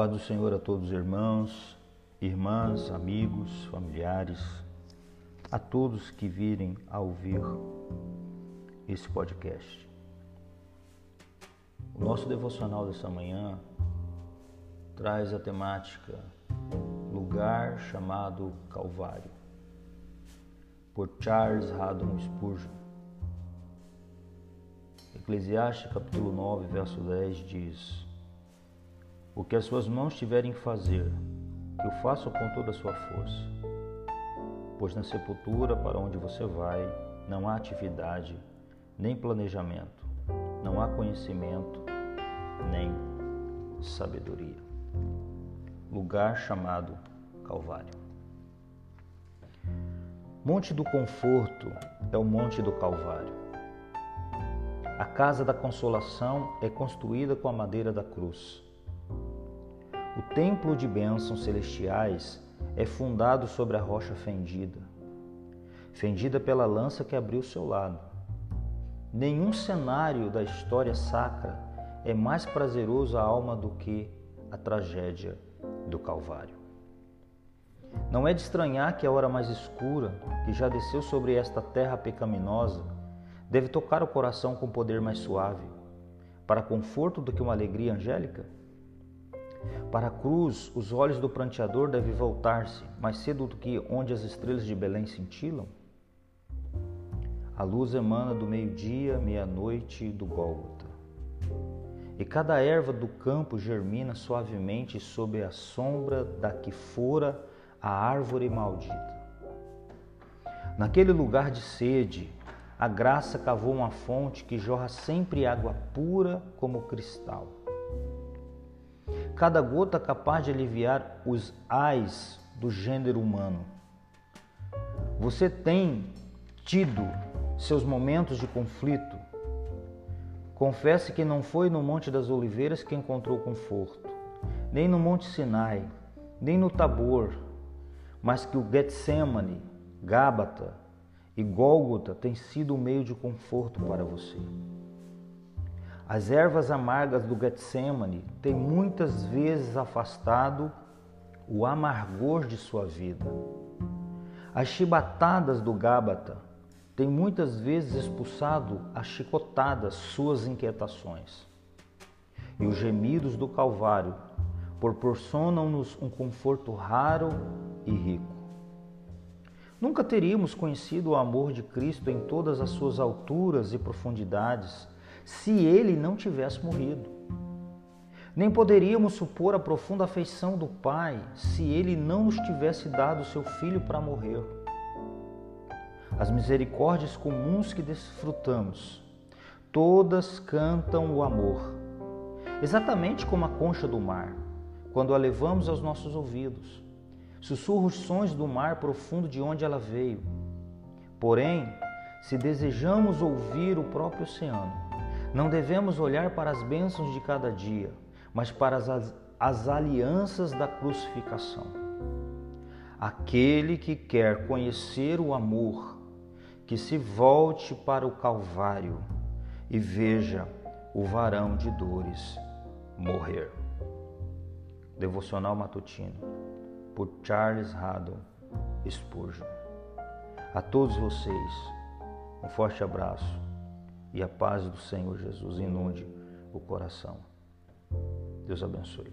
paz do Senhor a todos os irmãos, irmãs, amigos, familiares, a todos que virem a ouvir esse podcast. O nosso devocional dessa manhã traz a temática Lugar chamado Calvário, por Charles Haddon Spurgeon. Eclesiastes capítulo 9, verso 10 diz: O que as suas mãos tiverem que fazer, que o façam com toda a sua força. Pois na sepultura para onde você vai, não há atividade, nem planejamento, não há conhecimento, nem sabedoria. Lugar chamado Calvário. Monte do Conforto é o Monte do Calvário. A casa da consolação é construída com a madeira da cruz. O templo de bênçãos celestiais é fundado sobre a rocha fendida, fendida pela lança que abriu seu lado. Nenhum cenário da história sacra é mais prazeroso à alma do que a tragédia do Calvário. Não é de estranhar que a hora mais escura, que já desceu sobre esta terra pecaminosa, deve tocar o coração com poder mais suave, para conforto do que uma alegria angélica? Para a cruz, os olhos do pranteador devem voltar-se mais cedo do que onde as estrelas de Belém cintilam? A luz emana do meio-dia, meia-noite do Gólgota. E cada erva do campo germina suavemente sob a sombra da que fora a árvore maldita. Naquele lugar de sede, a graça cavou uma fonte que jorra sempre água pura como cristal. Cada gota capaz de aliviar os ais do gênero humano. Você tem tido seus momentos de conflito. Confesse que não foi no Monte das Oliveiras que encontrou conforto, nem no Monte Sinai, nem no Tabor, mas que o Getsemane, Gábata, e Gólgota tem sido um meio de conforto para você. As ervas amargas do Getsemane têm muitas vezes afastado o amargor de sua vida. As chibatadas do Gábata têm muitas vezes expulsado a chicotadas suas inquietações. E os gemidos do Calvário proporcionam-nos um conforto raro e rico. Nunca teríamos conhecido o amor de Cristo em todas as suas alturas e profundidades se ele não tivesse morrido. Nem poderíamos supor a profunda afeição do Pai se ele não nos tivesse dado seu filho para morrer. As misericórdias comuns que desfrutamos, todas cantam o amor, exatamente como a concha do mar, quando a levamos aos nossos ouvidos sussurra os sons do mar profundo de onde ela veio. Porém, se desejamos ouvir o próprio oceano, não devemos olhar para as bênçãos de cada dia, mas para as, as alianças da crucificação. Aquele que quer conhecer o amor, que se volte para o Calvário e veja o varão de dores morrer. Devocional Matutino por Charles Haddon Spurgeon. A todos vocês, um forte abraço e a paz do Senhor Jesus inunde o coração. Deus abençoe.